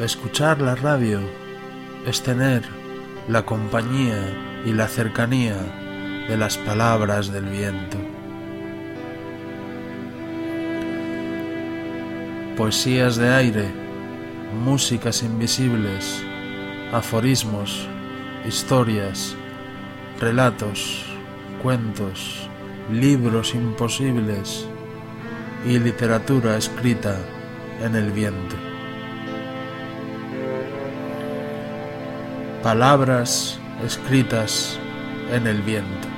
Escuchar la radio es tener la compañía y la cercanía de las palabras del viento. Poesías de aire, músicas invisibles, aforismos, historias, relatos, cuentos, libros imposibles y literatura escrita en el viento. Palabras escritas en el viento.